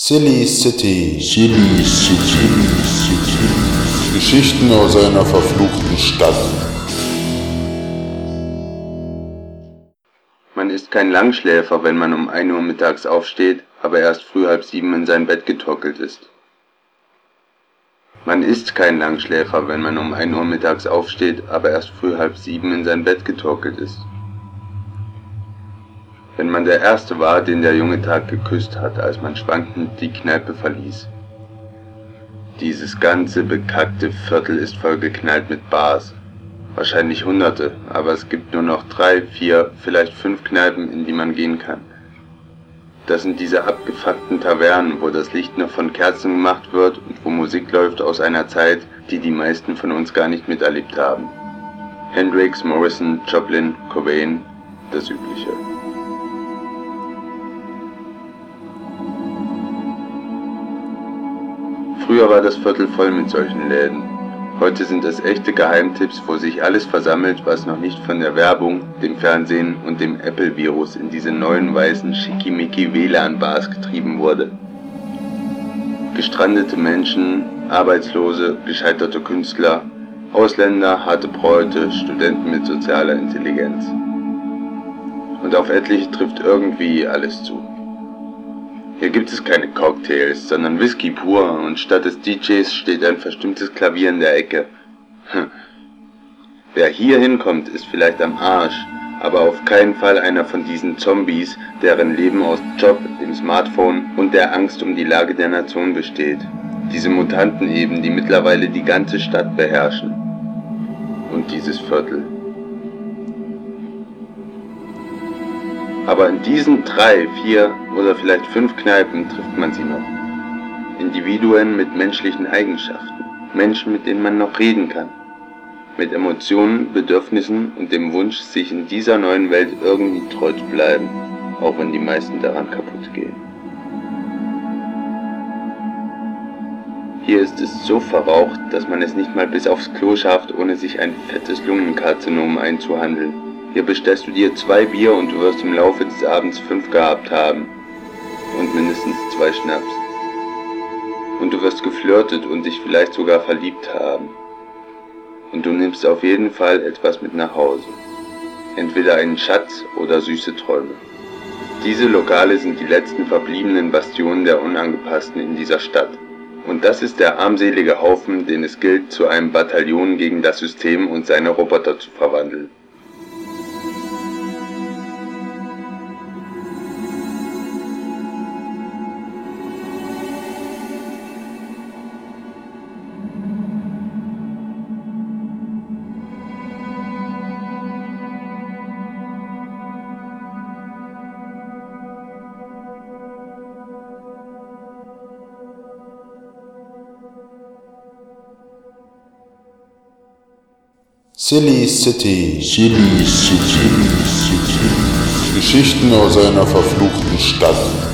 Silly City. Silly City. City. Geschichten aus einer verfluchten Stadt. Man ist kein Langschläfer, wenn man um 1 Uhr mittags aufsteht, aber erst früh halb sieben in sein Bett getorkelt ist. Man ist kein Langschläfer, wenn man um 1 Uhr mittags aufsteht, aber erst früh halb sieben in sein Bett getorkelt ist. Wenn man der Erste war, den der junge Tag geküsst hat, als man schwankend die Kneipe verließ. Dieses ganze bekackte Viertel ist vollgeknallt mit Bars. Wahrscheinlich hunderte, aber es gibt nur noch drei, vier, vielleicht fünf Kneipen, in die man gehen kann. Das sind diese abgefuckten Tavernen, wo das Licht nur von Kerzen gemacht wird und wo Musik läuft aus einer Zeit, die die meisten von uns gar nicht miterlebt haben. Hendrix, Morrison, Joplin, Cobain, das Übliche. Früher war das Viertel voll mit solchen Läden. Heute sind es echte Geheimtipps, wo sich alles versammelt, was noch nicht von der Werbung, dem Fernsehen und dem Apple-Virus in diese neuen weißen Schickimicki WLAN-Bars getrieben wurde. Gestrandete Menschen, Arbeitslose, gescheiterte Künstler, Ausländer, harte Bräute, Studenten mit sozialer Intelligenz. Und auf etliche trifft irgendwie alles zu. Hier gibt es keine Cocktails, sondern Whisky pur und statt des DJs steht ein verstimmtes Klavier in der Ecke. Hm. Wer hier hinkommt, ist vielleicht am Arsch, aber auf keinen Fall einer von diesen Zombies, deren Leben aus Job, dem Smartphone und der Angst um die Lage der Nation besteht. Diese Mutanten eben, die mittlerweile die ganze Stadt beherrschen. Und dieses Viertel. Aber in diesen drei, vier oder vielleicht fünf Kneipen trifft man sie noch. Individuen mit menschlichen Eigenschaften. Menschen, mit denen man noch reden kann. Mit Emotionen, Bedürfnissen und dem Wunsch, sich in dieser neuen Welt irgendwie treu zu bleiben, auch wenn die meisten daran kaputt gehen. Hier ist es so verraucht, dass man es nicht mal bis aufs Klo schafft, ohne sich ein fettes Lungenkarzinom einzuhandeln. Hier bestellst du dir zwei Bier und du wirst im Laufe des Abends fünf gehabt haben. Und mindestens zwei Schnaps. Und du wirst geflirtet und dich vielleicht sogar verliebt haben. Und du nimmst auf jeden Fall etwas mit nach Hause. Entweder einen Schatz oder süße Träume. Diese Lokale sind die letzten verbliebenen Bastionen der Unangepassten in dieser Stadt. Und das ist der armselige Haufen, den es gilt, zu einem Bataillon gegen das System und seine Roboter zu verwandeln. Silly City. Silly City. City. Geschichten aus einer verfluchten Stadt.